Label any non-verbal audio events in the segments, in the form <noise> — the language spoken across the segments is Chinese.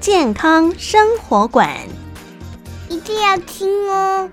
健康生活馆。一定要听哦！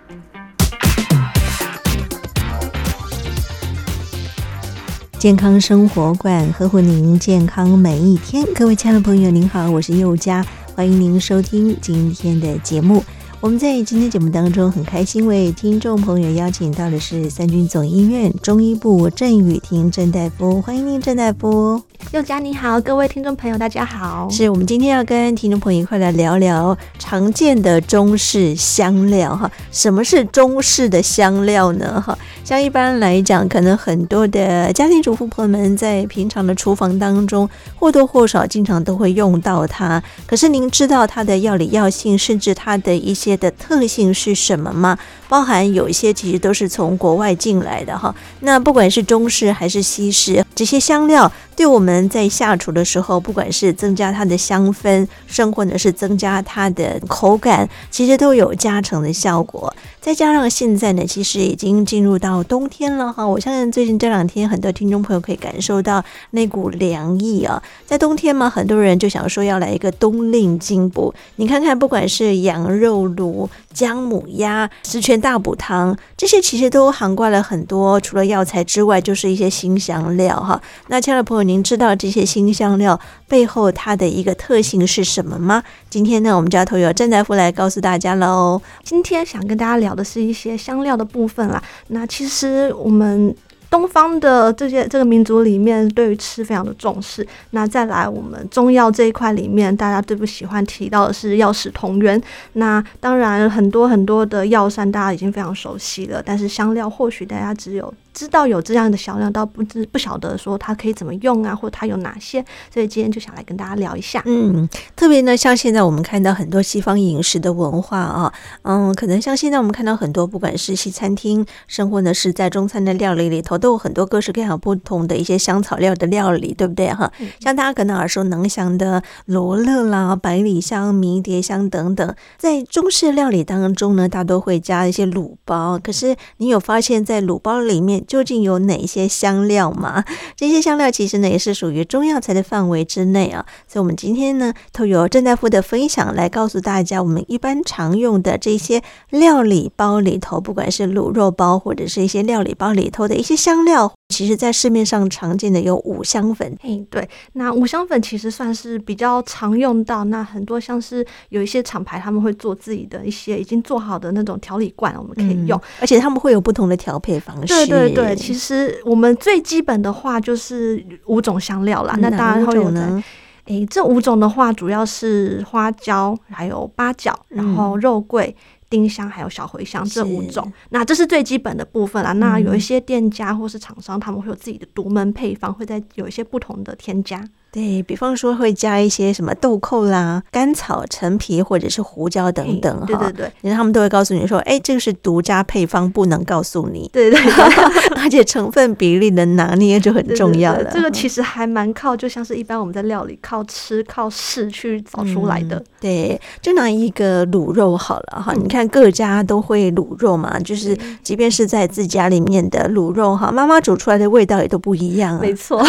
健康生活馆呵护您健康每一天。各位亲爱的朋友，您好，我是佑佳，欢迎您收听今天的节目。我们在今天节目当中很开心为听众朋友邀请到的是三军总医院中医部郑雨婷郑大夫，欢迎您郑大夫。佑佳你好，各位听众朋友大家好。是我们今天要跟听众朋友一块来聊聊常见的中式香料哈。什么是中式的香料呢？哈，像一般来讲，可能很多的家庭主妇朋友们在平常的厨房当中或多或少经常都会用到它。可是您知道它的药理药性，甚至它的一些的特性是什么吗？包含有一些其实都是从国外进来的哈。那不管是中式还是西式，这些香料对我们在下厨的时候，不管是增加它的香氛，甚或者是增加它的口感，其实都有加成的效果。再加上现在呢，其实已经进入到冬天了哈。我相信最近这两天，很多听众朋友可以感受到那股凉意啊。在冬天嘛，很多人就想说要来一个冬令进补。你看看，不管是羊肉炉、姜母鸭、十全大补汤，这些其实都涵盖了很多，除了药材之外，就是一些新香料哈。那亲爱的朋友，您知道这些新香料背后它的一个特性是什么吗？今天呢，我们家头有郑大夫来告诉大家喽。今天想跟大家聊的是一些香料的部分啦。那其实我们。东方的这些这个民族里面，对于吃非常的重视。那再来，我们中药这一块里面，大家最不喜欢提到的是药食同源。那当然，很多很多的药膳大家已经非常熟悉了，但是香料或许大家只有。知道有这样的香料，倒不知不晓得说它可以怎么用啊，或者它有哪些，所以今天就想来跟大家聊一下。嗯，特别呢，像现在我们看到很多西方饮食的文化啊，嗯，可能像现在我们看到很多，不管是西餐厅，甚或呢是在中餐的料理里头，都有很多各式各样不同的一些香草料的料理，对不对哈？嗯、像大家可能耳熟能详的罗勒啦、百里香、迷迭香等等，在中式料理当中呢，大多会加一些卤包。可是你有发现，在卤包里面，究竟有哪些香料吗？这些香料其实呢也是属于中药材的范围之内啊。所以，我们今天呢，透过郑大夫的分享来告诉大家，我们一般常用的这些料理包里头，不管是卤肉包或者是一些料理包里头的一些香料，其实在市面上常见的有五香粉。哎，对，那五香粉其实算是比较常用到。那很多像是有一些厂牌他们会做自己的一些已经做好的那种调理罐，我们可以用，嗯、而且他们会有不同的调配方式。对对。对，其实我们最基本的话就是五种香料啦。那当然会有呢。诶，这五种的话，主要是花椒，还有八角，然后肉桂、丁香，还有小茴香这五种。那这是最基本的部分啦。那有一些店家或是厂商，他们会有自己的独门配方，会在有一些不同的添加。对，比方说会加一些什么豆蔻啦、甘草、陈皮或者是胡椒等等哈。对对对，因为他们都会告诉你说，哎，这个是独家配方，不能告诉你。对对对，<laughs> 而且成分比例的拿捏就很重要了。对对对，这个其实还蛮靠，就像是一般我们在料理靠吃、靠试去找出来的。嗯、对，就拿一个卤肉好了哈，嗯、你看各家都会卤肉嘛，就是即便是在自家里面的卤肉哈，妈妈煮出来的味道也都不一样啊。没错，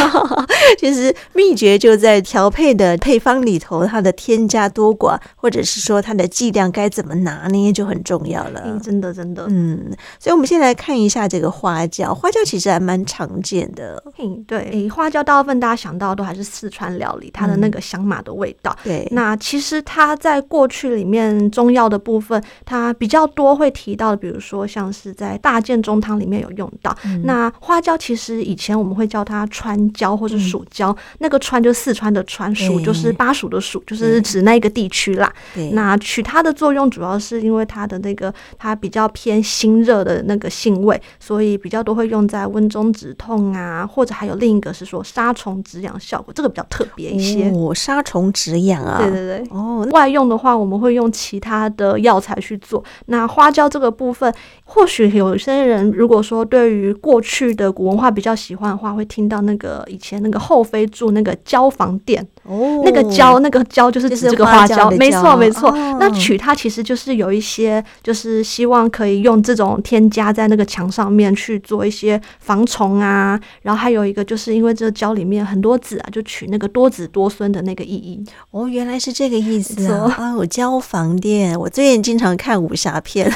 其 <laughs> 实秘诀。就在调配的配方里头，它的添加多寡，或者是说它的剂量该怎么拿捏，就很重要了。嗯，真的，真的，嗯。所以，我们先来看一下这个花椒。花椒其实还蛮常见的。嗯，对。花椒大部分大家想到都还是四川料理，它的那个香麻的味道。嗯、对。那其实它在过去里面中药的部分，它比较多会提到的，比如说像是在大建中汤里面有用到。嗯、那花椒其实以前我们会叫它川椒或者蜀椒，嗯、那个川。川就四川的川，蜀就是巴蜀的蜀，就是指那个地区啦。那取它的作用主要是因为它的那个它比较偏辛热的那个性味，所以比较多会用在温中止痛啊，或者还有另一个是说杀虫止痒效果，这个比较特别一些。哦，杀虫止痒啊，对对对。哦，外用的话，我们会用其他的药材去做。那花椒这个部分，或许有些人如果说对于过去的古文化比较喜欢的话，会听到那个以前那个后妃住那个椒房店。哦，那个椒，那个椒就是指这个花椒，没错没错。那取它其实就是有一些，就是希望可以用这种添加在那个墙上面去做一些防虫啊。然后还有一个就是因为这个椒里面很多籽啊，就取那个多子多孙的那个意义。哦，原来是这个意思啊！啊，我椒房店，我最近经常看武侠片，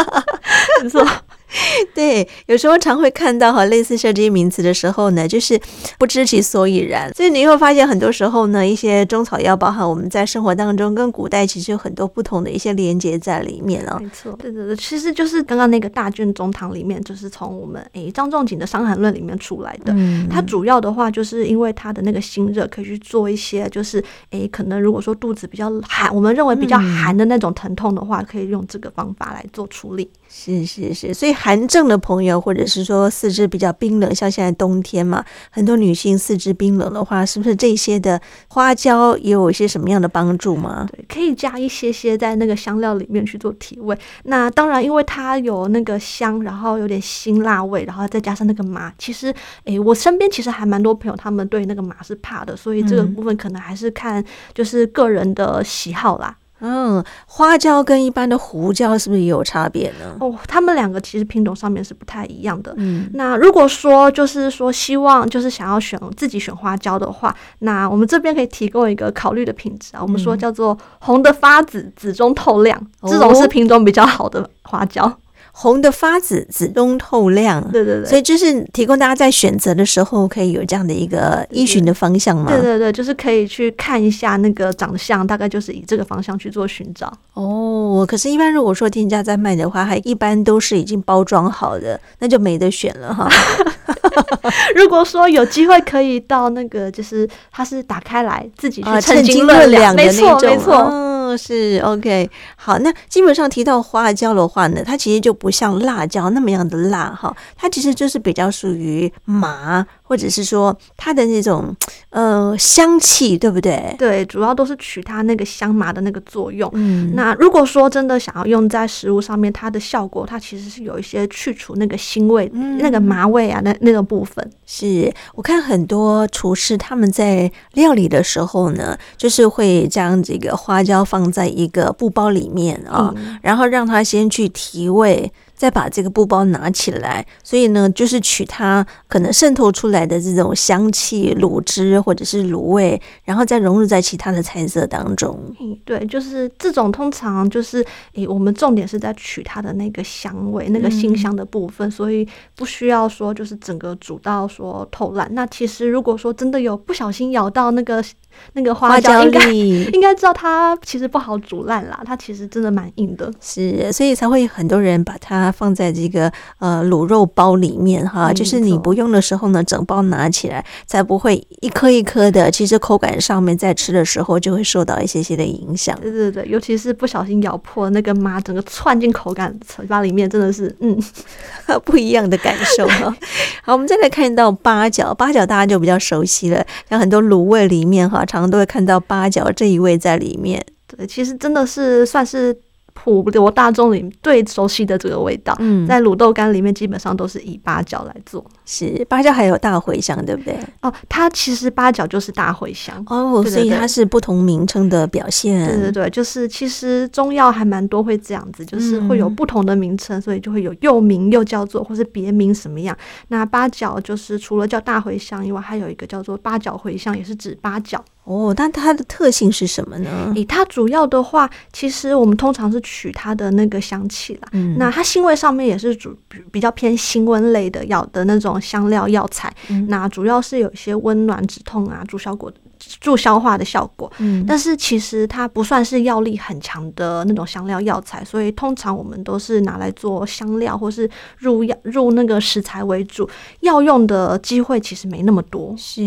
<laughs> 没错。<laughs> 对，有时候常会看到哈类似像这些名词的时候呢，就是不知其所以然。所以你会发现，很多时候呢，一些中草药，包含我们在生活当中跟古代其实有很多不同的一些连接在里面啊。没错，对对对，其实就是刚刚那个大卷中堂里面，就是从我们诶张仲景的《伤寒论》里面出来的。嗯，它主要的话就是因为它的那个心热，可以去做一些就是诶可能如果说肚子比较寒，我们认为比较寒的那种疼痛的话，可以用这个方法来做处理。是是是，所以寒症的朋友，或者是说四肢比较冰冷，像现在冬天嘛，很多女性四肢冰冷的话，是不是这些的花椒也有一些什么样的帮助吗？对，可以加一些些在那个香料里面去做提味。那当然，因为它有那个香，然后有点辛辣味，然后再加上那个麻，其实，诶，我身边其实还蛮多朋友，他们对那个麻是怕的，所以这个部分可能还是看就是个人的喜好啦。嗯，花椒跟一般的胡椒是不是也有差别呢？哦，他们两个其实品种上面是不太一样的。嗯，那如果说就是说希望就是想要选自己选花椒的话，那我们这边可以提供一个考虑的品质啊，我们说叫做红的发紫，紫中透亮，这种是品种比较好的花椒。红的发紫，紫中透亮。对对对，所以就是提供大家在选择的时候可以有这样的一个依循的方向嘛。对对对，就是可以去看一下那个长相，大概就是以这个方向去做寻找。哦，可是，一般如果说店家在卖的话，还一般都是已经包装好的，那就没得选了哈。<laughs> 如果说有机会可以到那个，就是它是打开来自己去称斤论两的那种，没错没错。是 OK，好，那基本上提到花椒的话呢，它其实就不像辣椒那么样的辣哈，它其实就是比较属于麻。或者是说它的那种呃香气，对不对？对，主要都是取它那个香麻的那个作用。嗯，那如果说真的想要用在食物上面，它的效果，它其实是有一些去除那个腥味、嗯、那个麻味啊，那那个部分。是我看很多厨师他们在料理的时候呢，就是会将这个花椒放在一个布包里面啊，嗯、然后让它先去提味。再把这个布包拿起来，所以呢，就是取它可能渗透出来的这种香气、卤汁或者是卤味，然后再融入在其他的菜色当中。嗯，对，就是这种通常就是诶，我们重点是在取它的那个香味、那个辛香的部分，嗯、所以不需要说就是整个煮到说透烂。那其实如果说真的有不小心咬到那个。那个花椒应该应该知道它其实不好煮烂啦，它其实真的蛮硬的，是，所以才会很多人把它放在这个呃卤肉包里面哈，就是你不用的时候呢，整包拿起来，才不会一颗一颗的，其实口感上面在吃的时候就会受到一些些的影响。对对对，尤其是不小心咬破那个麻，整个窜进口感嘴巴里面，真的是嗯 <laughs> 不一样的感受哈。<laughs> 好，我们再来看到八角，八角大家就比较熟悉了，像很多卤味里面哈。常常都会看到八角这一位在里面，对，其实真的是算是。普罗大众里最熟悉的这个味道，嗯，在卤豆干里面基本上都是以八角来做。是八角还有大茴香，对不对？哦，它其实八角就是大茴香哦，对对对，所以它是不同名称的表现。对对对，就是其实中药还蛮多会这样子，就是会有不同的名称，嗯、所以就会有又名又叫做或是别名什么样。那八角就是除了叫大茴香以外，还有一个叫做八角茴香，也是指八角。哦，但它的特性是什么呢？诶，它主要的话，其实我们通常是取它的那个香气啦。嗯，那它腥味上面也是主比较偏辛温类的药的那种香料药材。嗯，那主要是有一些温暖止痛啊、助效果助消化的效果。嗯，但是其实它不算是药力很强的那种香料药材，所以通常我们都是拿来做香料或是入药入那个食材为主，药用的机会其实没那么多。是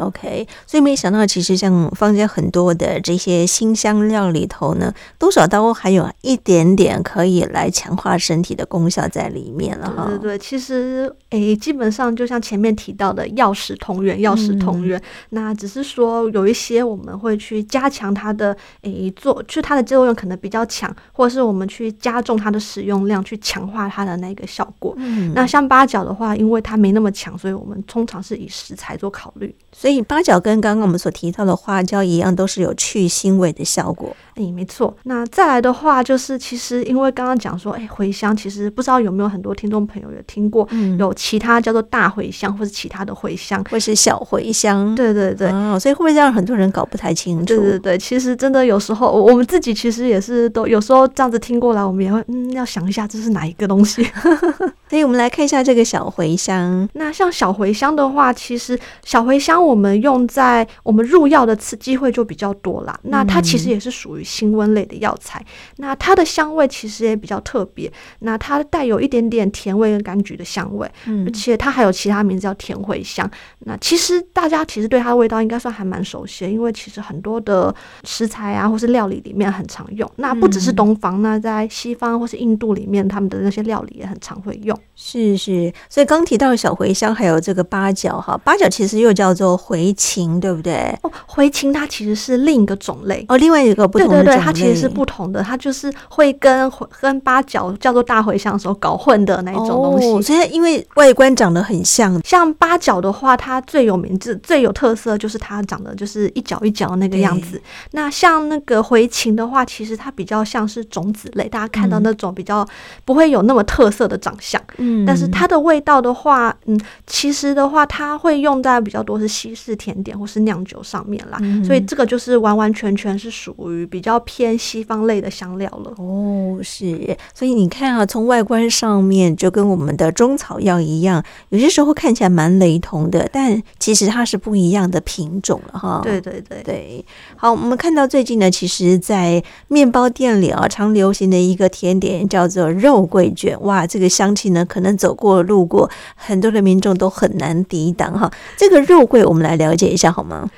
OK，所以没想到其实像坊间很多的这些新香料里头呢，多少都还有一点点可以来强化身体的功效在里面了哈。对对对，其实诶、欸，基本上就像前面提到的，药食同源，药食同源。嗯、那只是说有一些我们会去加强它的诶、欸、做，就它的作用可能比较强，或者是我们去加重它的使用量，去强化它的那个效果。嗯，那像八角的话，因为它没那么强，所以我们通常是以食材做考虑。所以八角跟刚刚我们所提到的花椒一样，都是有去腥味的效果。哎、欸，没错。那再来的话，就是其实因为刚刚讲说，哎、欸，茴香其实不知道有没有很多听众朋友有听过，嗯、有其他叫做大茴香，或是其他的茴香，或是小茴香。对对对。哦，所以会不会让很多人搞不太清楚？对对对，其实真的有时候我们自己其实也是都有时候这样子听过来，我们也会嗯要想一下这是哪一个东西。<laughs> 所以我们来看一下这个小茴香。那像小茴香的话，其实小茴香我们用在我们入药的次机会就比较多啦。那它其实也是属于辛温类的药材。那它的香味其实也比较特别。那它带有一点点甜味跟柑橘的香味，而且它还有其他名字叫甜茴香。那其实大家其实对它的味道应该算还蛮熟悉的，因为其实很多的食材啊或是料理里面很常用。那不只是东方，那在西方或是印度里面，他们的那些料理也很常会用。是是，所以刚提到的小茴香，还有这个八角哈，八角其实又叫做茴芹，对不对？哦，茴芹它其实是另一个种类哦，另外一个不同的。对对对，它其实是不同的，它就是会跟跟八角叫做大茴香的时候搞混的那一种东西。哦，所以因为外观长得很像，像八角的话，它最有名、字最有特色就是它长得就是一角一角那个样子。那像那个回芹的话，其实它比较像是种子类，大家看到那种比较不会有那么特色的长相。嗯，但是它的味道的话，嗯，其实的话，它会用在比较多是西式甜点或是酿酒上面啦。嗯，所以这个就是完完全全是属于比较偏西方类的香料了。哦，是，所以你看啊，从外观上面就跟我们的中草药一样，有些时候看起来蛮雷同的，但其实它是不一样的品种了哈。对对对对。好，我们看到最近呢，其实，在面包店里啊，常流行的一个甜点叫做肉桂卷，哇，这个香气呢，可能走过路过，很多的民众都很难抵挡哈。这个肉桂，我们来了解一下好吗？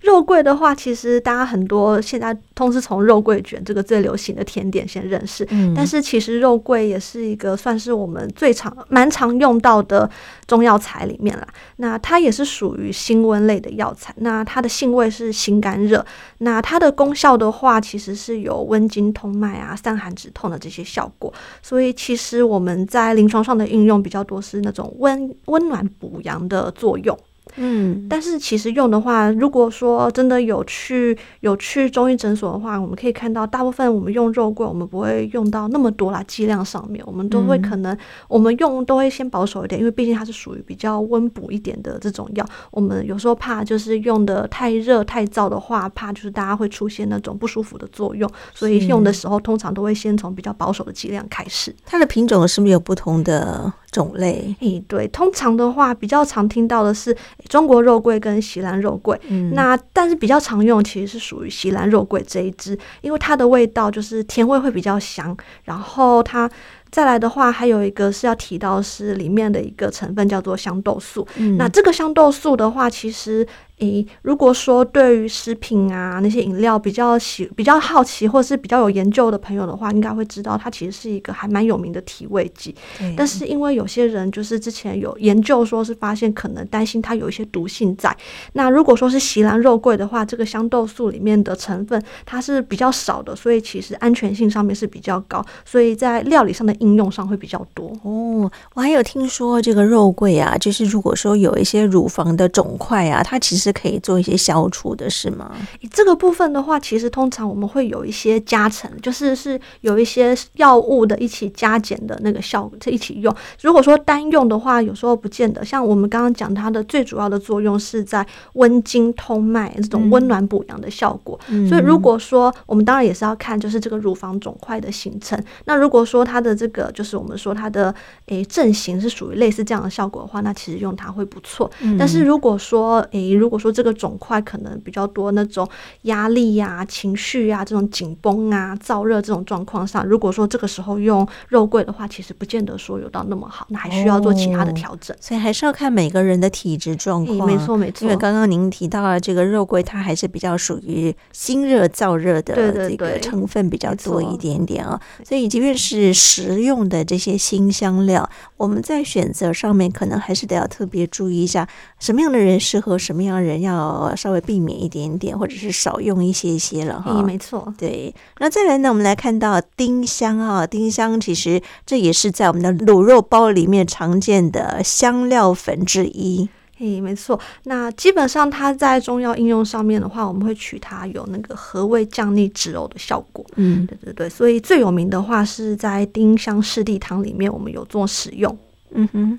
肉桂的话，其实大家很多现在都是从肉桂卷这个最流行的甜点先认识。嗯，但是其实肉桂也是一个算是我们最常蛮常用到的中药材里面啦。那它也是属于辛温类的药材。那它的性味是辛甘热。那它的功效的话，其实是有温经通脉啊、散寒止痛的这些效果。所以其实我们在临床上的应用比较多是那种温温暖补阳的作用。嗯，但是其实用的话，如果说真的有去有去中医诊所的话，我们可以看到，大部分我们用肉桂，我们不会用到那么多啦，剂量上面，我们都会可能我们用都会先保守一点，因为毕竟它是属于比较温补一点的这种药，我们有时候怕就是用的太热太燥的话，怕就是大家会出现那种不舒服的作用，所以用的时候通常都会先从比较保守的剂量开始。它的品种是不是有不同的种类？诶，对，通常的话比较常听到的是。中国肉桂跟锡兰肉桂，嗯，那但是比较常用其实是属于锡兰肉桂这一支，因为它的味道就是甜味会比较香，然后它再来的话还有一个是要提到是里面的一个成分叫做香豆素，嗯，那这个香豆素的话其实。诶，如果说对于食品啊那些饮料比较喜比较好奇，或者是比较有研究的朋友的话，应该会知道它其实是一个还蛮有名的提味剂。对但是因为有些人就是之前有研究，说是发现可能担心它有一些毒性在。那如果说是锡兰肉桂的话，这个香豆素里面的成分它是比较少的，所以其实安全性上面是比较高，所以在料理上的应用上会比较多。哦，我还有听说这个肉桂啊，就是如果说有一些乳房的肿块啊，它其实是可以做一些消除的，是吗？这个部分的话，其实通常我们会有一些加成，就是是有一些药物的一起加减的那个效果，一起用。如果说单用的话，有时候不见得。像我们刚刚讲，它的最主要的作用是在温经通脉这种温暖补阳的效果。嗯、所以如果说我们当然也是要看，就是这个乳房肿块的形成。那如果说它的这个就是我们说它的诶阵型是属于类似这样的效果的话，那其实用它会不错。嗯、但是如果说诶如果果说这个肿块可能比较多那种压力呀、啊、情绪啊这种紧绷啊、燥热这种状况上，如果说这个时候用肉桂的话，其实不见得说有到那么好，那还需要做其他的调整。哦、所以还是要看每个人的体质状况。没错没错，因为刚刚您提到了这个肉桂，它还是比较属于辛热燥热的这个成分比较多一点点啊、哦。所以即便是食用的这些辛香料，我们在选择上面可能还是得要特别注意一下，什么样的人适合，什么样的人要稍微避免一点点，或者是少用一些些了哈。嗯，没错。对，那再来呢，我们来看到丁香啊，丁香其实这也是在我们的卤肉包里面常见的香料粉之一。嘿，没错。那基本上它在中药应用上面的话，我们会取它有那个和胃降逆止呕的效果。嗯，对对对。所以最有名的话是在丁香四地汤里面，我们有做使用。嗯哼。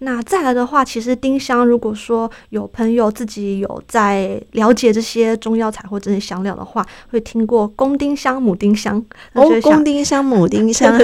那再来的话，其实丁香，如果说有朋友自己有在了解这些中药材或这些香料的话，会听过公丁香、母丁香。哦，公丁香、<laughs> 母丁香，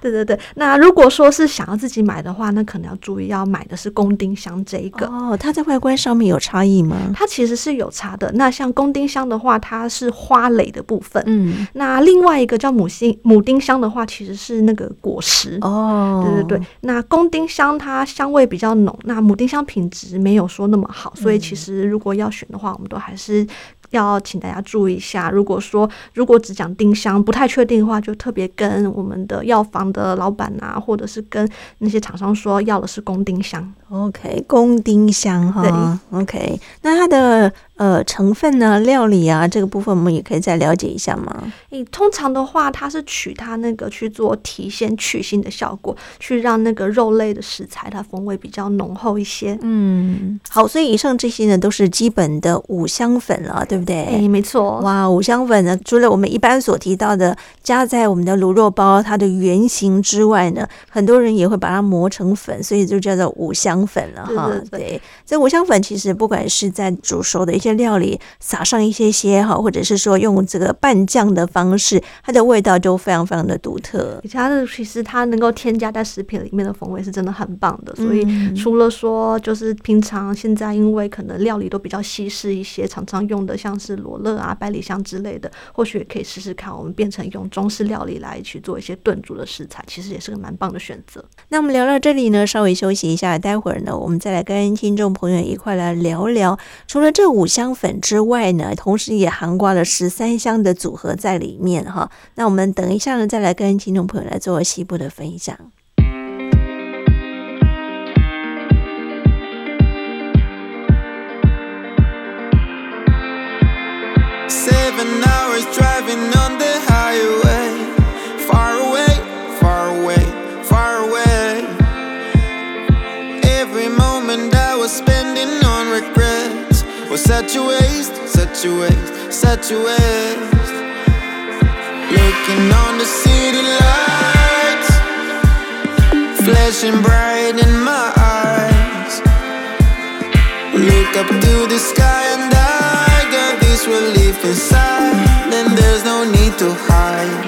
对对对。那如果说是想要自己买的话，那可能要注意要买的是公丁香这一个。哦，它在外观上面有差异吗？它其实是有差的。那像公丁香的话，它是花蕾的部分。嗯。那另外一个叫母星母丁香的话，其实是那个果实。哦。对对对。那公丁香。它香味比较浓，那母丁香品质没有说那么好，所以其实如果要选的话，我们都还是要请大家注意一下。如果说如果只讲丁香不太确定的话，就特别跟我们的药房的老板啊，或者是跟那些厂商说要的是公丁香。OK，公丁香哈。对，OK，那它的。呃，成分呢？料理啊，这个部分我们也可以再了解一下吗？诶通常的话，它是取它那个去做提鲜去腥的效果，去让那个肉类的食材它风味比较浓厚一些。嗯，好，所以以上这些呢，都是基本的五香粉了，对不对？哎，没错。哇，五香粉呢，除了我们一般所提到的加在我们的卤肉包它的原型之外呢，很多人也会把它磨成粉，所以就叫做五香粉了哈。对，对，对，这五香粉其实不管是在煮熟的一些。些料理撒上一些些哈，或者是说用这个拌酱的方式，它的味道就非常非常的独特。其他的其实它能够添加在食品里面的风味是真的很棒的。所以除了说就是平常现在因为可能料理都比较西式一些，常常用的像是罗勒啊、百里香之类的，或许也可以试试看，我们变成用中式料理来去做一些炖煮的食材，其实也是个蛮棒的选择。那我们聊到这里呢，稍微休息一下，待会儿呢，我们再来跟听众朋友一块来聊聊，除了这五香粉之外呢同时也含挂了十三香的组合在里面哈。那我们等一下呢再来跟听众朋友来做西部的分享。Well, set your waist, set your waist, set your waist. Looking on the city lights, flashing bright in my eyes. Look up to the sky and I got this relief inside. Then there's no need to hide.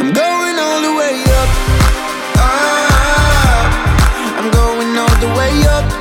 I'm going all the way up. Ah, I'm going all the way up.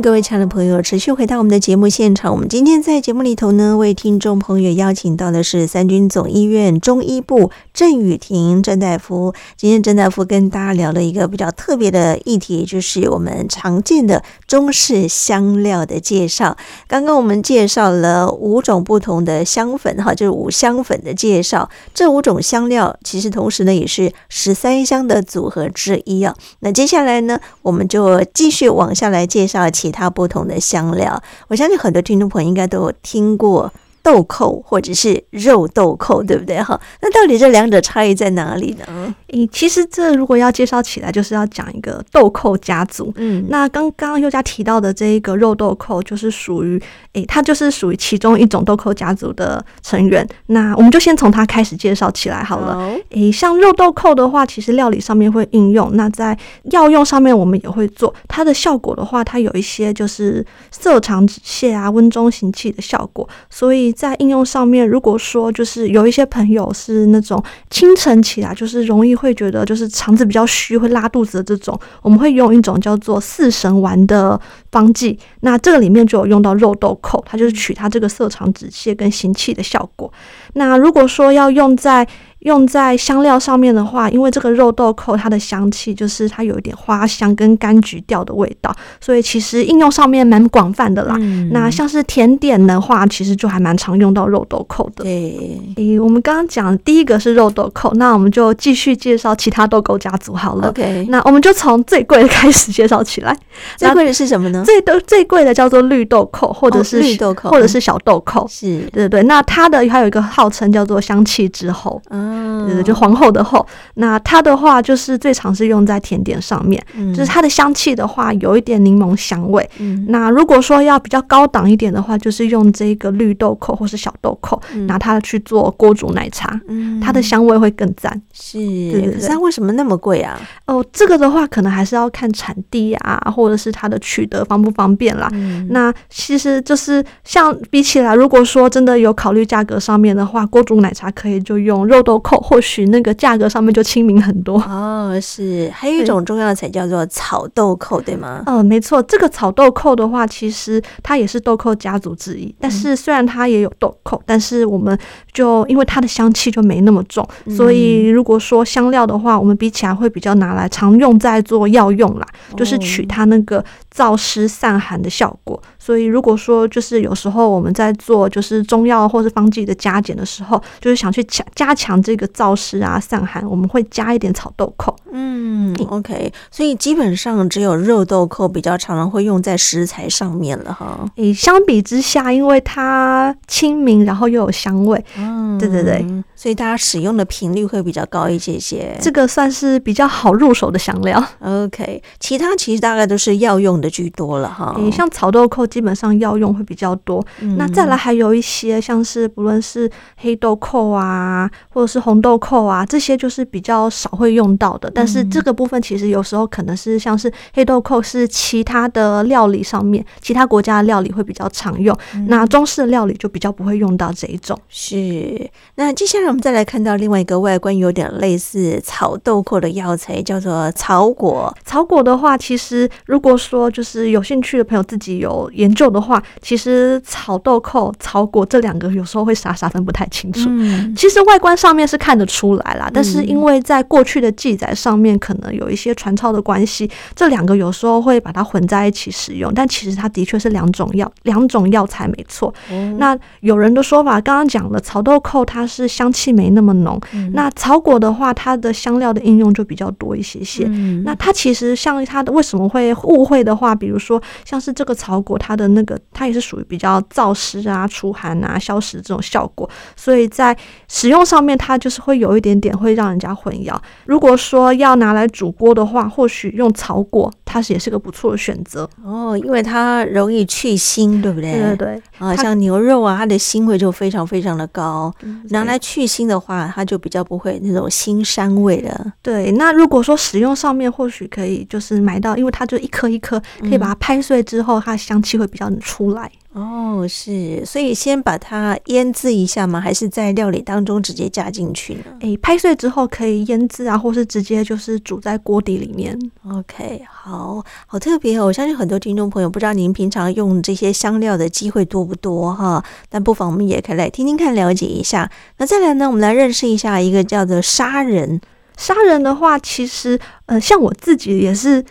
各位亲爱的朋友持续回到我们的节目现场。我们今天在节目里头呢，为听众朋友邀请到的是三军总医院中医部郑雨婷郑大夫。今天郑大夫跟大家聊了一个比较特别的议题，就是我们常见的中式香料的介绍。刚刚我们介绍了五种不同的香粉，哈，就是五香粉的介绍。这五种香料其实同时呢，也是十三香的组合之一啊。那接下来呢，我们就继续往下来介绍其他不同的香料。我相信很多听众朋友应该都有听过。豆蔻或者是肉豆蔻，对不对？哈，那到底这两者差异在哪里呢？诶，其实这如果要介绍起来，就是要讲一个豆蔻家族。嗯，那刚刚优佳提到的这一个肉豆蔻，就是属于诶，它就是属于其中一种豆蔻家族的成员。那我们就先从它开始介绍起来好了。好诶，像肉豆蔻的话，其实料理上面会应用，那在药用上面我们也会做。它的效果的话，它有一些就是色肠止泻啊、温中行气的效果，所以。在应用上面，如果说就是有一些朋友是那种清晨起来就是容易会觉得就是肠子比较虚，会拉肚子的这种，我们会用一种叫做四神丸的方剂。那这个里面就有用到肉豆蔻，它就是取它这个色肠止泻跟行气的效果。那如果说要用在用在香料上面的话，因为这个肉豆蔻它的香气就是它有一点花香跟柑橘调的味道，所以其实应用上面蛮广泛的啦。嗯、那像是甜点的话，其实就还蛮常用到肉豆蔻的。对，诶，我们刚刚讲第一个是肉豆蔻，那我们就继续介绍其他豆蔻家族好了。OK，那我们就从最贵的开始介绍起来。<laughs> 最贵的是什么呢？最都最贵的叫做绿豆蔻，或者是、哦、绿豆蔻，或者是小豆蔻。是，对对对。那它的还有一个号称叫做香气之后。嗯对，就皇后的后，那它的话就是最常是用在甜点上面，嗯、就是它的香气的话有一点柠檬香味。嗯、那如果说要比较高档一点的话，就是用这个绿豆蔻或是小豆蔻，嗯、拿它去做锅煮奶茶，嗯、它的香味会更赞。是，对对对。那为什么那么贵啊？哦，这个的话可能还是要看产地啊，或者是它的取得方不方便啦。嗯、那其实就是像比起来，如果说真的有考虑价格上面的话，锅煮奶茶可以就用肉豆蔻或或许那个价格上面就亲民很多。<laughs> 哦，是，还有一种中药材叫做草豆蔻，对吗？嗯、呃，没错，这个草豆蔻的话，其实它也是豆蔻家族之一，但是虽然它也有豆蔻，但是我们就因为它的香气就没那么重，所以如果说香料的话，我们比起来会比较拿来常用在做药用啦，就是取它那个燥湿散寒的效果。所以如果说就是有时候我们在做就是中药或是方剂的加减的时候，就是想去强加强这个燥。湿啊，散寒，我们会加一点炒豆蔻。嗯，OK，所以基本上只有肉豆蔻比较常常会用在食材上面了哈。诶，相比之下，因为它清明，然后又有香味，嗯，对对对，所以大家使用的频率会比较高一些些。这个算是比较好入手的香料。OK，其他其实大概都是药用的居多了哈。诶，像草豆蔻基本上药用会比较多。嗯、那再来还有一些像是不论是黑豆蔻啊，或者是红豆。蔻啊，这些就是比较少会用到的，但是这个部分其实有时候可能是像是黑豆蔻，是其他的料理上面，其他国家的料理会比较常用，嗯、那中式的料理就比较不会用到这一种。是，那接下来我们再来看到另外一个外观有点类似草豆蔻的药材，叫做草果。草果的话，其实如果说就是有兴趣的朋友自己有研究的话，其实草豆蔻、草果这两个有时候会傻傻分不太清楚。嗯、其实外观上面是看得出来啦，但是因为在过去的记载上面可能有一些传抄的关系，这两个有时候会把它混在一起使用，但其实它的确是两种药，两种药材没错。嗯、那有人的说法，刚刚讲了草豆蔻它是香气没那么浓，嗯、那草果的话，它的香料的应用就比较多一些些。嗯、那它其实像它的为什么会误会的话，比如说像是这个草果，它的那个它也是属于比较燥湿啊、除寒啊、消食这种效果，所以在使用上面它就是会。有一点点会让人家混淆。如果说要拿来煮锅的话，或许用草果，它是也是个不错的选择哦，因为它容易去腥，对不对？对对对。啊，像牛肉啊，它的腥味就非常非常的高。拿来去腥的话，它就比较不会那种腥膻味了。对，那如果说使用上面，或许可以就是买到，因为它就一颗一颗，可以把它拍碎之后，它的香气会比较出来。哦，是，所以先把它腌制一下吗？还是在料理当中直接加进去呢？诶、欸，拍碎之后可以腌制啊，或是直接就是煮在锅底里面。OK，好好特别哦！我相信很多听众朋友不知道您平常用这些香料的机会多不多哈，但不妨我们也可以来听听看，了解一下。那再来呢，我们来认识一下一个叫做杀人”。杀人的话，其实呃，像我自己也是。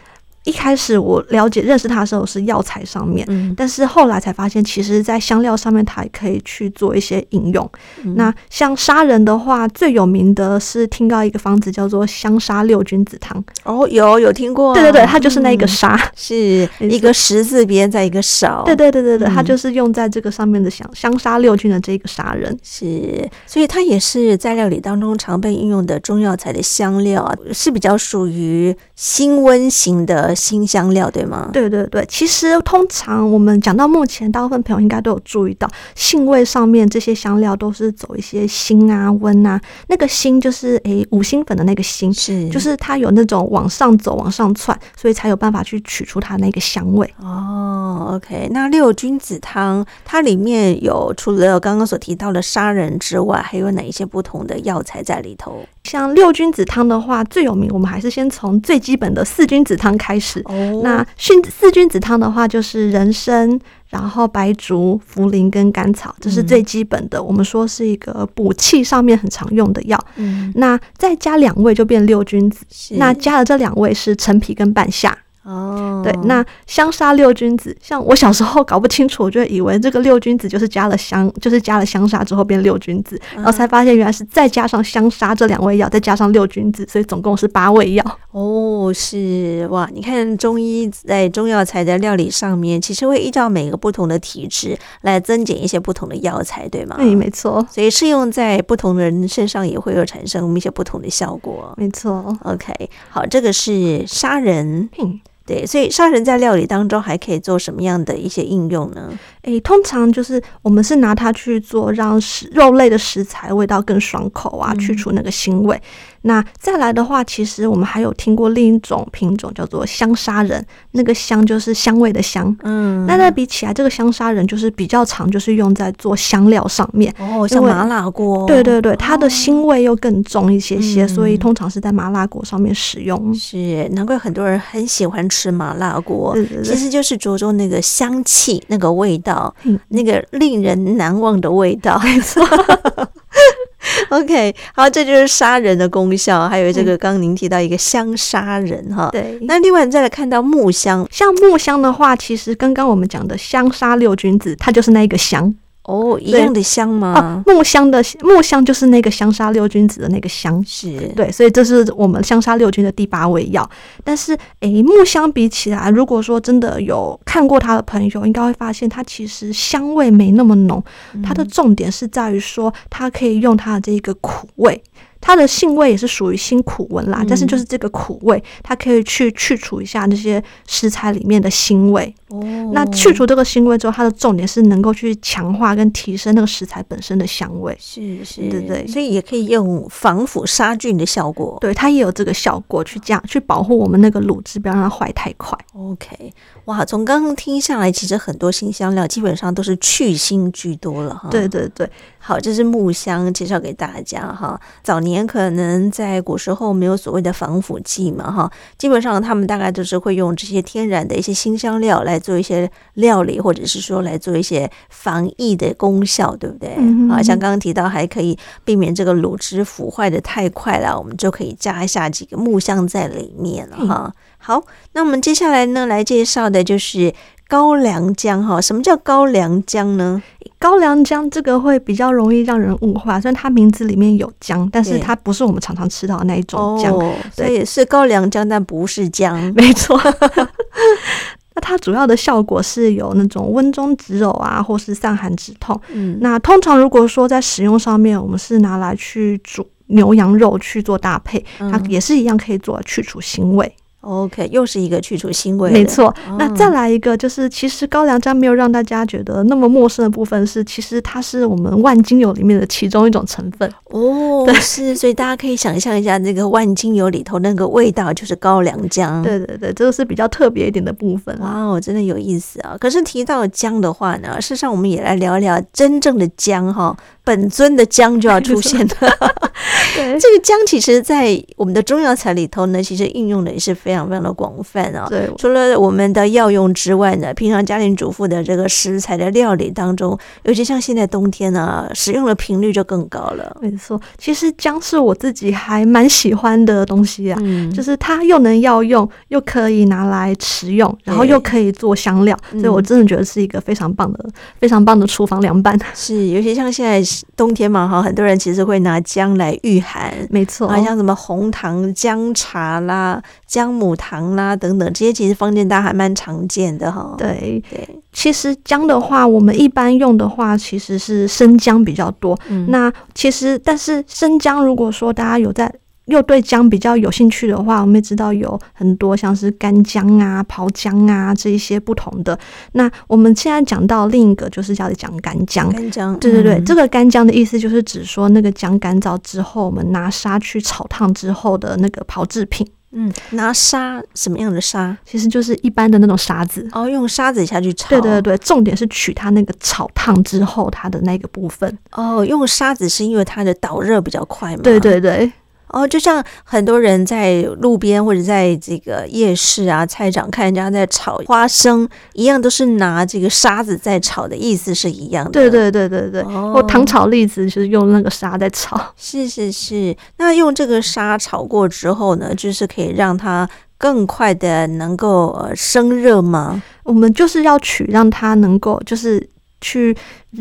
一开始我了解认识它的时候是药材上面，嗯，但是后来才发现，其实，在香料上面它也可以去做一些应用。嗯、那像砂仁的话，最有名的是听到一个方子叫做香砂六君子汤。哦，有有听过、啊？对对对，它就是那个砂，嗯、是一个十字边在一个勺。对对对对对，它就是用在这个上面的香香砂六君的这个砂仁。是，所以它也是在料理当中常被应用的中药材的香料啊，是比较属于辛温型的。辛香料对吗？对对对，其实通常我们讲到目前，大部分朋友应该都有注意到，性味上面这些香料都是走一些辛啊、温啊。那个辛就是诶五辛粉的那个辛，是就是它有那种往上走、往上窜，所以才有办法去取出它那个香味。哦，OK，那六君子汤它里面有除了刚刚所提到的砂仁之外，还有哪一些不同的药材在里头？像六君子汤的话，最有名，我们还是先从最基本的四君子汤开始。哦，那熏四君子汤的话，就是人参，然后白术、茯苓跟甘草，这是最基本的。嗯、我们说是一个补气上面很常用的药。嗯，那再加两味就变六君子。那加了这两味是陈皮跟半夏。哦，对，那香砂六君子，像我小时候搞不清楚，我就以为这个六君子就是加了香，就是加了香砂之后变六君子，然后才发现原来是再加上香砂这两味药，再加上六君子，所以总共是八味药。哦，是哇，你看中医在中药材的料理上面，其实会依照每个不同的体质来增减一些不同的药材，对吗？嗯，没错。所以适用在不同的人身上也会有产生一些不同的效果。没错。OK，好，这个是杀人。嗯对，所以砂仁在料理当中还可以做什么样的一些应用呢？诶，通常就是我们是拿它去做让食肉类的食材味道更爽口啊，嗯、去除那个腥味。那再来的话，其实我们还有听过另一种品种叫做香砂仁，那个香就是香味的香。嗯，那那比起来，这个香砂仁就是比较常，就是用在做香料上面。哦，像麻辣锅。对对对，它的腥味又更重一些些，哦、所以通常是在麻辣锅上面使用。是，难怪很多人很喜欢吃麻辣锅，其实就是着重那个香气、那个味道，嗯、那个令人难忘的味道。没错。<laughs> OK，好，这就是杀人的功效，还有这个刚刚您提到一个香杀人哈。对，那另外再来看到木香，像木香的话，其实刚刚我们讲的香杀六君子，它就是那一个香。哦，一样的香吗？啊、木香的木香就是那个香砂六君子的那个香，是对，所以这是我们香砂六君的第八味药。但是，诶、欸，木香比起来，如果说真的有看过它的朋友，应该会发现它其实香味没那么浓。它的重点是在于说，它可以用它的这个苦味。它的性味也是属于辛苦温啦，嗯、但是就是这个苦味，它可以去去除一下那些食材里面的腥味。哦，那去除这个腥味之后，它的重点是能够去强化跟提升那个食材本身的香味。是是，对对，所以也可以用防腐杀菌的效果。对，它也有这个效果，去这样去保护我们那个卤汁，不要让它坏太快。OK，哇，从刚刚听下来，其实很多新香料基本上都是去腥居多了哈。对对对。好，这是木香，介绍给大家哈。早年可能在古时候没有所谓的防腐剂嘛哈，基本上他们大概都是会用这些天然的一些新香料来做一些料理，或者是说来做一些防疫的功效，对不对？嗯、啊，像刚刚提到还可以避免这个卤汁腐坏的太快了，我们就可以加一下几个木香在里面了哈。嗯、好，那我们接下来呢来介绍的就是。高粱姜哈，什么叫高粱姜呢？高粱姜这个会比较容易让人误化，虽然它名字里面有姜，但是它不是我们常常吃到的那一种姜，所以是高粱姜，但不是姜，没错。<laughs> 那它主要的效果是有那种温中止呕啊，或是散寒止痛。嗯，那通常如果说在使用上面，我们是拿来去煮牛羊肉去做搭配，它也是一样可以做去除腥味。OK，又是一个去除腥味。没错，那再来一个就是，其实高粱姜没有让大家觉得那么陌生的部分是，其实它是我们万金油里面的其中一种成分哦。对，是，所以大家可以想象一下，那个万金油里头那个味道就是高粱姜。对对对，这个是比较特别一点的部分。哇哦，真的有意思啊！可是提到姜的话呢，事实上我们也来聊一聊真正的姜哈。本尊的姜就要出现了。<laughs> 对，这个姜其实，在我们的中药材里头呢，其实应用的也是非常非常的广泛啊。对，除了我们的药用之外呢，平常家庭主妇的这个食材的料理当中，尤其像现在冬天呢、啊，使用的频率就更高了。没错，其实姜是我自己还蛮喜欢的东西啊，嗯、就是它又能药用，又可以拿来食用，然后又可以做香料，所以我真的觉得是一个非常棒的、嗯、非常棒的厨房凉拌。<laughs> 是，尤其像现在。冬天嘛，哈，很多人其实会拿姜来御寒，没错，啊，像什么红糖姜茶啦、姜母糖啦等等，这些其实坊间大家还蛮常见的哈。对对，其实姜的话，我们一般用的话，其实是生姜比较多。嗯，那其实，但是生姜，如果说大家有在。又对姜比较有兴趣的话，我们也知道有很多像是干姜啊、泡姜啊这一些不同的。那我们现在讲到另一个，就是叫做讲干姜。干姜，对对对，嗯、这个干姜的意思就是指说那个姜干燥之后，我们拿沙去炒烫之后的那个炮制品。嗯，拿沙什么样的沙？其实就是一般的那种沙子。哦，用沙子下去炒。对对对，重点是取它那个炒烫之后它的那个部分。哦，用沙子是因为它的导热比较快嘛？对对对。哦，就像很多人在路边或者在这个夜市啊、菜场看人家在炒花生一样，都是拿这个沙子在炒的意思是一样的。对对对对对。哦，或糖炒栗子就是用那个沙在炒。<laughs> 是是是。那用这个沙炒过之后呢，就是可以让它更快的能够呃生热吗？我们就是要取让它能够就是。去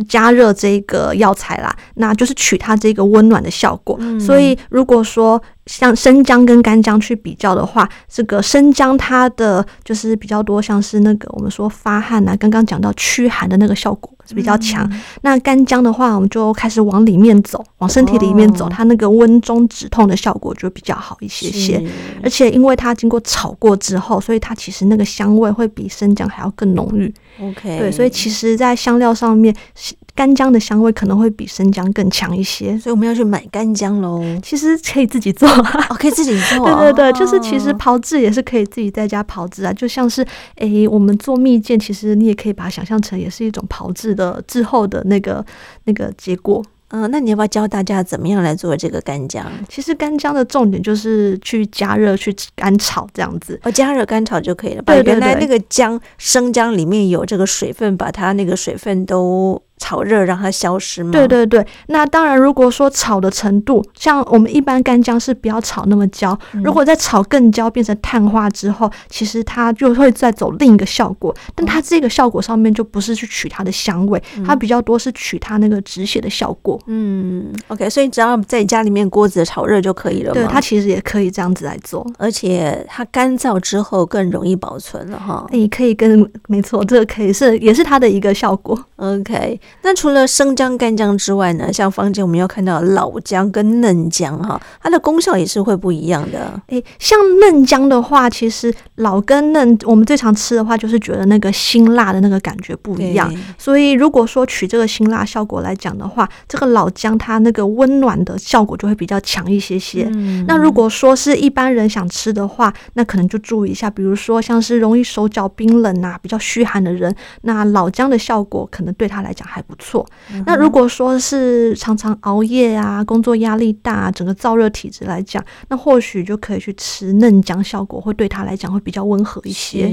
加热这个药材啦，那就是取它这个温暖的效果。嗯、所以如果说像生姜跟干姜去比较的话，这个生姜它的就是比较多，像是那个我们说发汗啊，刚刚讲到驱寒的那个效果是比较强。嗯、那干姜的话，我们就开始往里面走，往身体里面走，哦、它那个温中止痛的效果就比较好一些些。而且因为它经过炒过之后，所以它其实那个香味会比生姜还要更浓郁。OK，对，所以其实，在香料上面，干姜的香味可能会比生姜更强一些，所以我们要去买干姜喽。其实可以自己做，哦，可以自己做。<laughs> 对对对，就是其实炮制也是可以自己在家炮制啊，就像是诶，我们做蜜饯，其实你也可以把它想象成也是一种炮制的之后的那个那个结果。嗯，那你要不要教大家怎么样来做这个干姜？其实干姜的重点就是去加热、去干炒这样子。哦，加热干炒就可以了。把原来那个姜生姜里面有这个水分，把它那个水分都。炒热让它消失吗？对对对，那当然，如果说炒的程度，像我们一般干姜是不要炒那么焦，嗯、如果再炒更焦变成碳化之后，其实它就会再走另一个效果。但它这个效果上面就不是去取它的香味，嗯、它比较多是取它那个止血的效果。嗯，OK，所以只要在家里面锅子炒热就可以了。对，它其实也可以这样子来做，而且它干燥之后更容易保存了哈。你可以跟没错，这个可以是也是它的一个效果。OK。那除了生姜、干姜之外呢，像坊间我们要看到老姜跟嫩姜哈，它的功效也是会不一样的。诶，像嫩姜的话，其实老跟嫩，我们最常吃的话就是觉得那个辛辣的那个感觉不一样。所以如果说取这个辛辣效果来讲的话，这个老姜它那个温暖的效果就会比较强一些些。嗯、那如果说是一般人想吃的话，那可能就注意一下，比如说像是容易手脚冰冷啊、比较虚寒的人，那老姜的效果可能对他来讲还不错。错，那如果说是常常熬夜啊，工作压力大，整个燥热体质来讲，那或许就可以去吃嫩姜，效果会对他来讲会比较温和一些。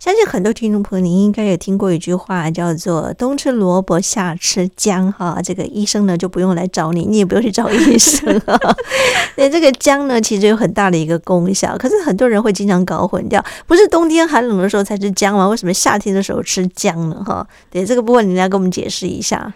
相信很多听众朋友，您应该也听过一句话，叫做“冬吃萝卜，夏吃姜”哈。这个医生呢就不用来找你，你也不用去找医生哈。<laughs> 对，这个姜呢其实有很大的一个功效，可是很多人会经常搞混掉，不是冬天寒冷的时候才吃姜吗？为什么夏天的时候吃姜呢？哈，对，这个部分你来给我们解释一下。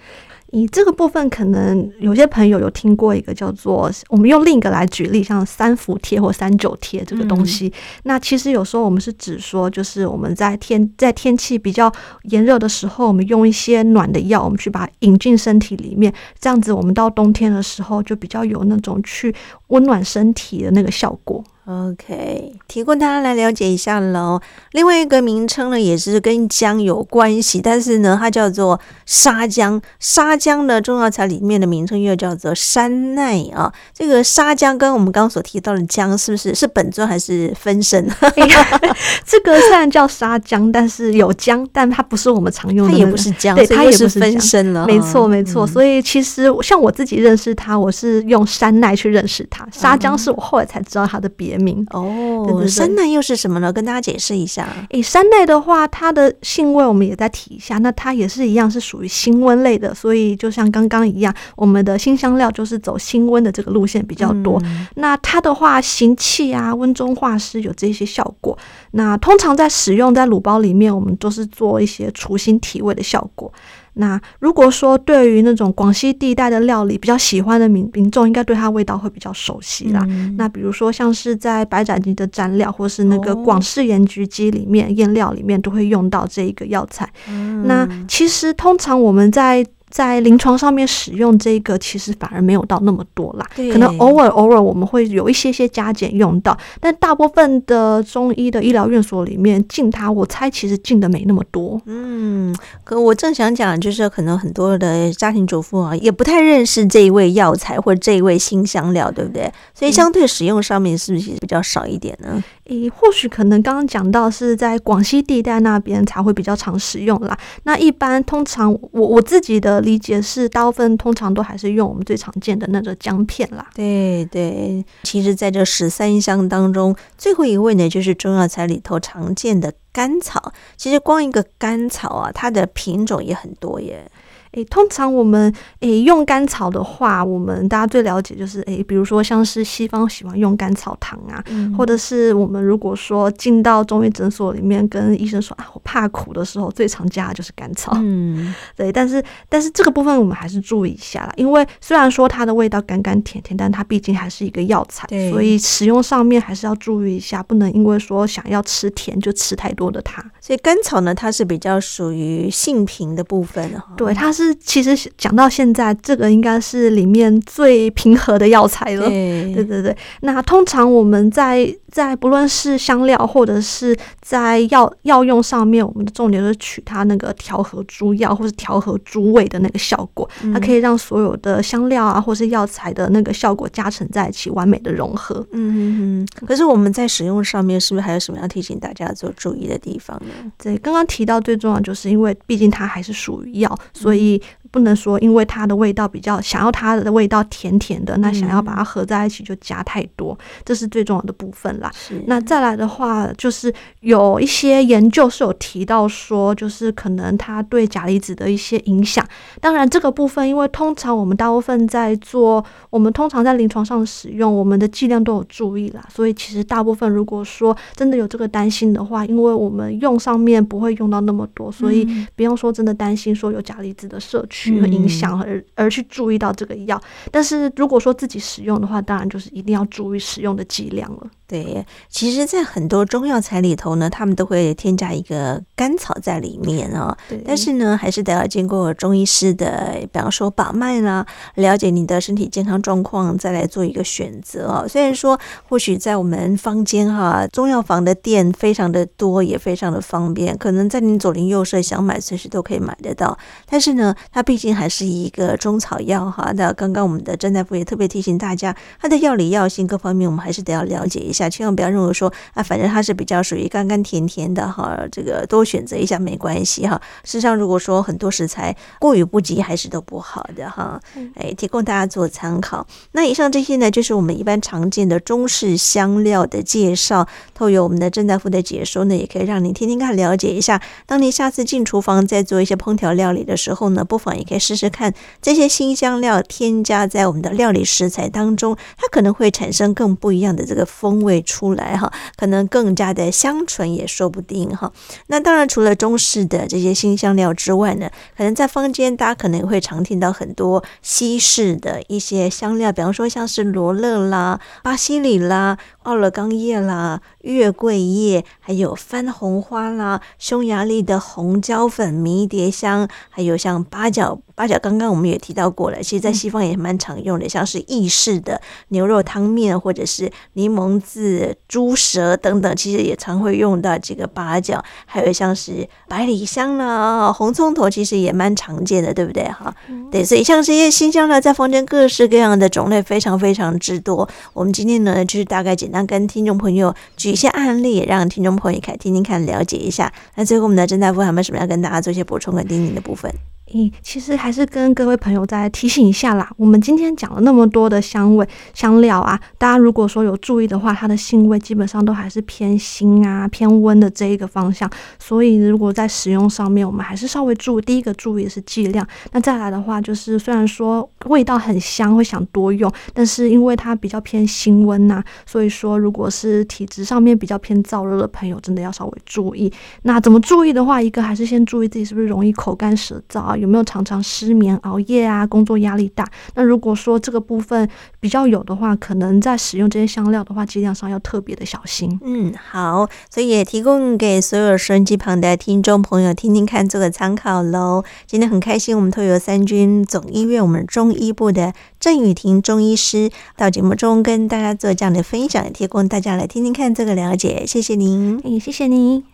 以这个部分，可能有些朋友有听过一个叫做，我们用另一个来举例，像三伏贴或三九贴这个东西。嗯、那其实有时候我们是指说，就是我们在天在天气比较炎热的时候，我们用一些暖的药，我们去把它引进身体里面，这样子我们到冬天的时候就比较有那种去温暖身体的那个效果。OK，提供大家来了解一下喽。另外一个名称呢，也是跟姜有关系，但是呢，它叫做沙姜。沙姜的中药材里面的名称又叫做山奈啊。这个沙姜跟我们刚刚所提到的姜，是不是是本尊还是分身？<laughs> 这个虽然叫沙姜，但是有姜，但它不是我们常用的，那个，它也不是姜，对，它也是分身了。没错，没错。所以其实像我自己认识它，我是用山奈去认识它。沙姜是我后来才知道它的别名哦，对对对，山奈又是什么呢？跟大家解释一下。诶，山奈的话，它的性味我们也再提一下。那它也是一样，是属于辛温类的。所以就像刚刚一样，我们的辛香料就是走辛温的这个路线比较多。嗯、那它的话，行气啊，温中化湿有这些效果。那通常在使用在卤包里面，我们都是做一些除腥提味的效果。那如果说对于那种广西地带的料理比较喜欢的民民众，应该对它味道会比较熟悉啦。嗯、那比如说像是在白斩鸡的蘸料，或是那个广式盐焗鸡里面腌、哦、料里面，都会用到这一个药材。嗯、那其实通常我们在在临床上面使用这个，其实反而没有到那么多啦。对可能偶尔偶尔我们会有一些些加减用到，但大部分的中医的医疗院所里面进它，我猜其实进的没那么多。嗯，可我正想讲，就是可能很多的家庭主妇啊，也不太认识这一味药材或者这一味新香料，对不对？所以相对使用上面是不是比较少一点呢？诶、欸，或许可能刚刚讲到是在广西地带那边才会比较常使用啦。那一般通常我我自己的理解是，大部分通常都还是用我们最常见的那个姜片啦。对对，其实在这十三香当中，最后一位呢，就是中药材里头常见的甘草。其实光一个甘草啊，它的品种也很多耶。诶，通常我们诶用甘草的话，我们大家最了解就是诶，比如说像是西方喜欢用甘草糖啊，嗯、或者是我们如果说进到中医诊所里面跟医生说啊，我怕苦的时候，最常加的就是甘草。嗯，<laughs> 对，但是但是这个部分我们还是注意一下啦，因为虽然说它的味道甘甘甜甜，但它毕竟还是一个药材，所以使用上面还是要注意一下，不能因为说想要吃甜就吃太多的它。所以甘草呢，它是比较属于性平的部分哈，对，它是。是，其实讲到现在，这个应该是里面最平和的药材了。对，对对对。那通常我们在在不论是香料或者是在药药用上面，我们的重点是取它那个调和诸药或是调和诸味的那个效果，嗯、它可以让所有的香料啊或是药材的那个效果加成在一起，完美的融合。嗯嗯嗯。可是我们在使用上面，是不是还有什么要提醒大家做注意的地方呢？对，刚刚提到最重要就是因为毕竟它还是属于药，所以。ที่ 不能说因为它的味道比较想要它的味道甜甜的，那想要把它合在一起就加太多，嗯、这是最重要的部分啦。那再来的话，就是有一些研究是有提到说，就是可能它对钾离子的一些影响。当然，这个部分因为通常我们大部分在做，我们通常在临床上使用，我们的剂量都有注意啦。所以其实大部分如果说真的有这个担心的话，因为我们用上面不会用到那么多，所以不用说真的担心说有钾离子的摄取。去影响而而去注意到这个药，但是如果说自己使用的话，当然就是一定要注意使用的剂量了。对，其实，在很多中药材里头呢，他们都会添加一个甘草在里面啊、哦。对。但是呢，还是得要经过中医师的，比方说把脉啦，了解你的身体健康状况，再来做一个选择。虽然说，或许在我们坊间哈，中药房的店非常的多，也非常的方便，可能在你左邻右舍想买，随时都可以买得到。但是呢，它毕竟还是一个中草药哈。那刚刚我们的郑大夫也特别提醒大家，它的药理药性各方面，我们还是得要了解一下。千万不要认为说啊，反正它是比较属于甘甘甜甜的哈，这个多选择一下没关系哈。事实上，如果说很多食材过于不及，还是都不好的哈。哎，提供大家做参考。那以上这些呢，就是我们一般常见的中式香料的介绍。透过我们的郑大夫的解说呢，也可以让你听听看，了解一下。当你下次进厨房再做一些烹调料理的时候呢，不妨也可以试试看这些新香料添加在我们的料理食材当中，它可能会产生更不一样的这个风味会出来哈，可能更加的香醇也说不定哈。那当然，除了中式的这些新香料之外呢，可能在坊间大家可能会常听到很多西式的一些香料，比方说像是罗勒啦、巴西里啦、奥勒冈叶啦、月桂叶，还有番红花啦、匈牙利的红椒粉、迷迭香，还有像八角。八角刚刚我们也提到过了，其实，在西方也蛮常用的，嗯、像是意式的牛肉汤面，或者是柠檬渍、猪舌等等，其实也常会用到这个八角。还有像是百里香啦、红葱头，其实也蛮常见的，对不对？哈、嗯，对，所以像这些新香料在房间各式各样的种类非常非常之多。我们今天呢，就是大概简单跟听众朋友举一些案例，让听众朋友看听听看，了解一下。那最后我们的郑大夫还有没有什么要跟大家做一些补充和叮咛的部分？嗯，其实还是跟各位朋友再提醒一下啦。我们今天讲了那么多的香味香料啊，大家如果说有注意的话，它的性味基本上都还是偏辛啊、偏温的这一个方向。所以如果在使用上面，我们还是稍微注，第一个注意的是剂量。那再来的话，就是虽然说味道很香，会想多用，但是因为它比较偏辛温呐，所以说如果是体质上面比较偏燥热的朋友，真的要稍微注意。那怎么注意的话，一个还是先注意自己是不是容易口干舌燥啊。有没有常常失眠、熬夜啊？工作压力大？那如果说这个部分比较有的话，可能在使用这些香料的话，剂量上要特别的小心。嗯，好，所以也提供给所有收音机旁的听众朋友听听看，做个参考喽。今天很开心，我们透由三军总医院我们中医部的郑雨婷中医师到节目中跟大家做这样的分享，也提供大家来听听看这个了解。谢谢您，哎，谢谢您。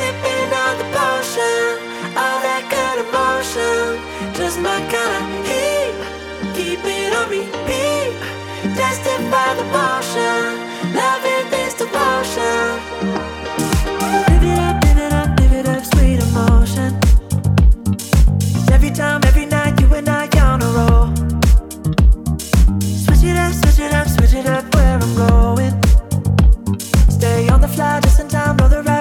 sipping on the potion, all that good emotion, just my kind of heat. Keep it on repeat, testify the potion, loving this devotion. It up, it up, it up, sweet. Every time, every night, you and I on a roll. Switch it up, switch it up, switch it up, where I'm going. Stay on the fly just in time, roll the ride.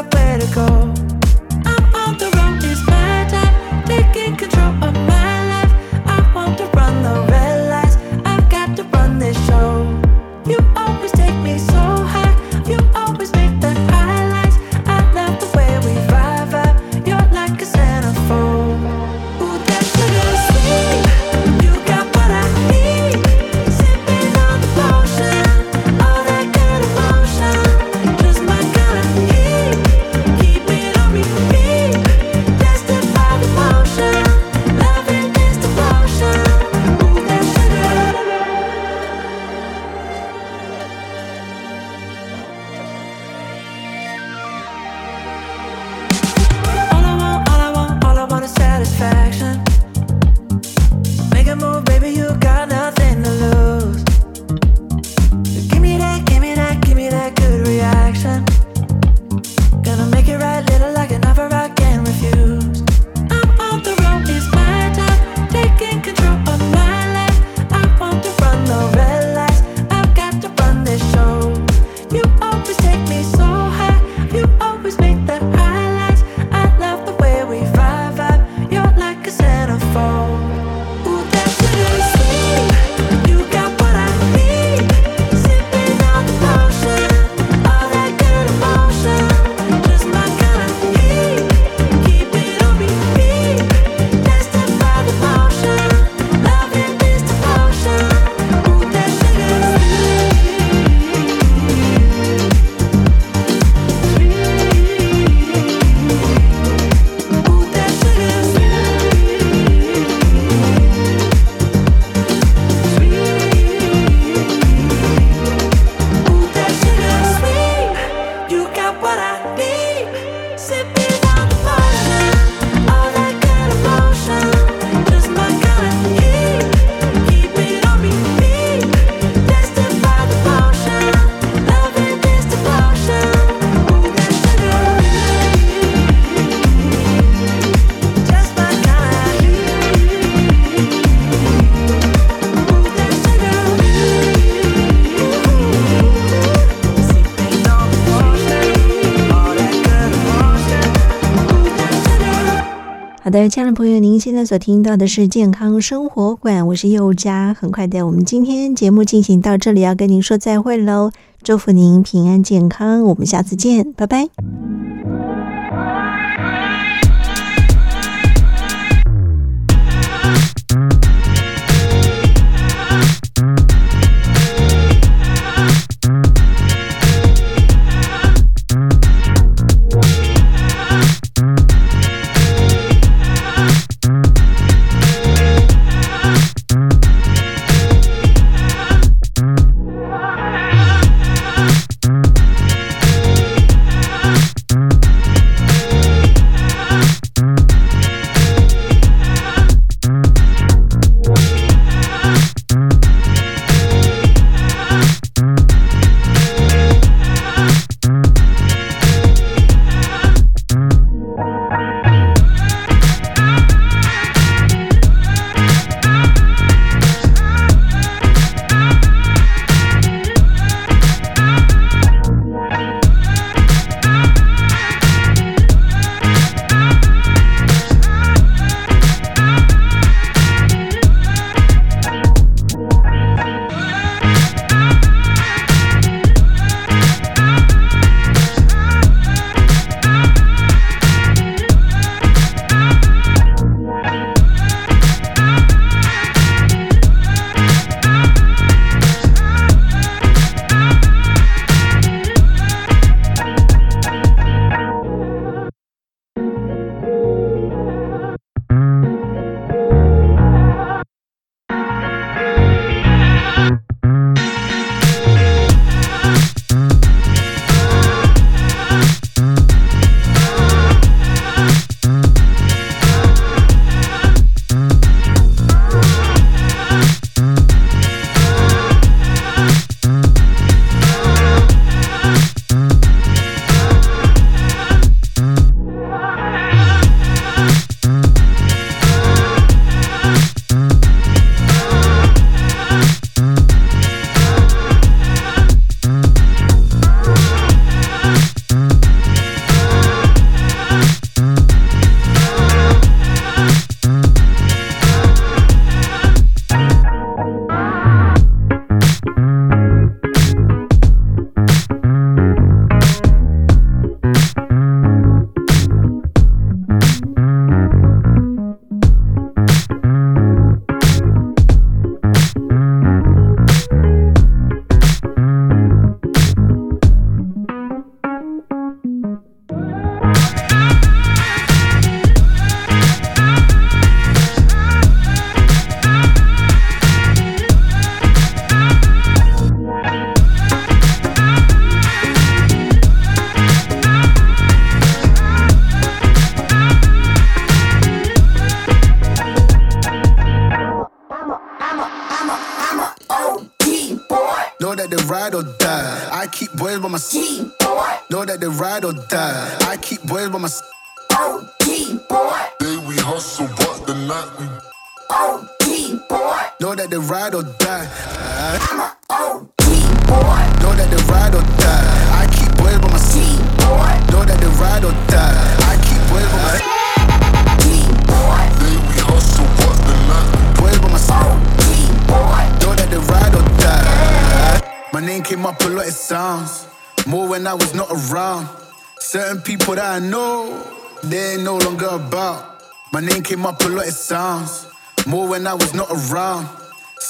好的，亲爱的朋友，您现在所听到的是健康生活馆，我是佑佳。很快的，我们今天节目进行到这里，要跟您说再会喽，祝福您平安健康，我们下次见，拜拜。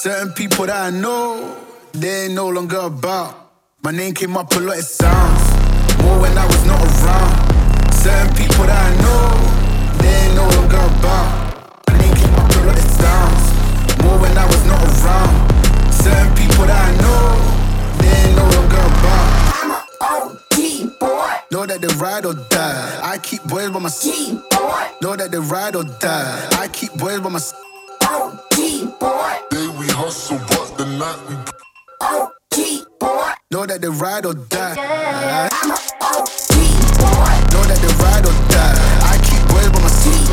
Certain people that I know, they ain't no longer about. My name came up a lot, it sounds. More when I was not around. Certain people that I know, they ain't no longer about. My name came up a lot, it sounds. More when I was not around. Certain people that I know, they ain't no longer about. I'm an OG boy. Know that they ride or die. I keep boys by my side. Know that they ride or die. I keep boys by my side. Day we hustle, but the night we Know that they ride or die. Know that they ride or die. I keep boys by my side.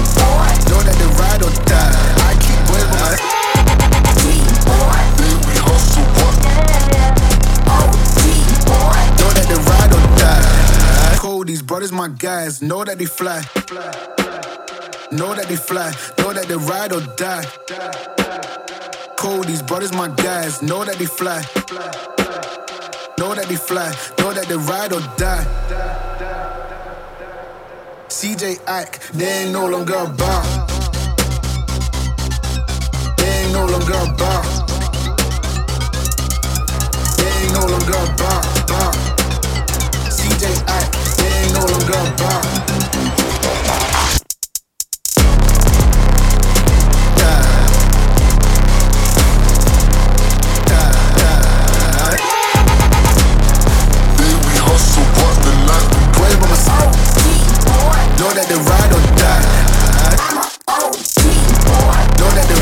Know that they ride or die. I keep boys by my side. day we hustle, but Know that they ride or die. Cold, these brothers, my guys. Know that they fly. Know that they fly. Know that they ride or die. Cold, these brothers, my guys. Know that they fly. Know that they fly. Know that they ride or die. CJ Ike, they ain't no longer about. They ain't no longer about. They ain't no longer about. CJ Ike, they ain't no longer about.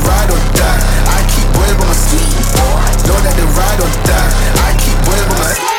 ride or die. I keep bread on my sleeve. Know that they ride or die. I keep bread on my sleeve.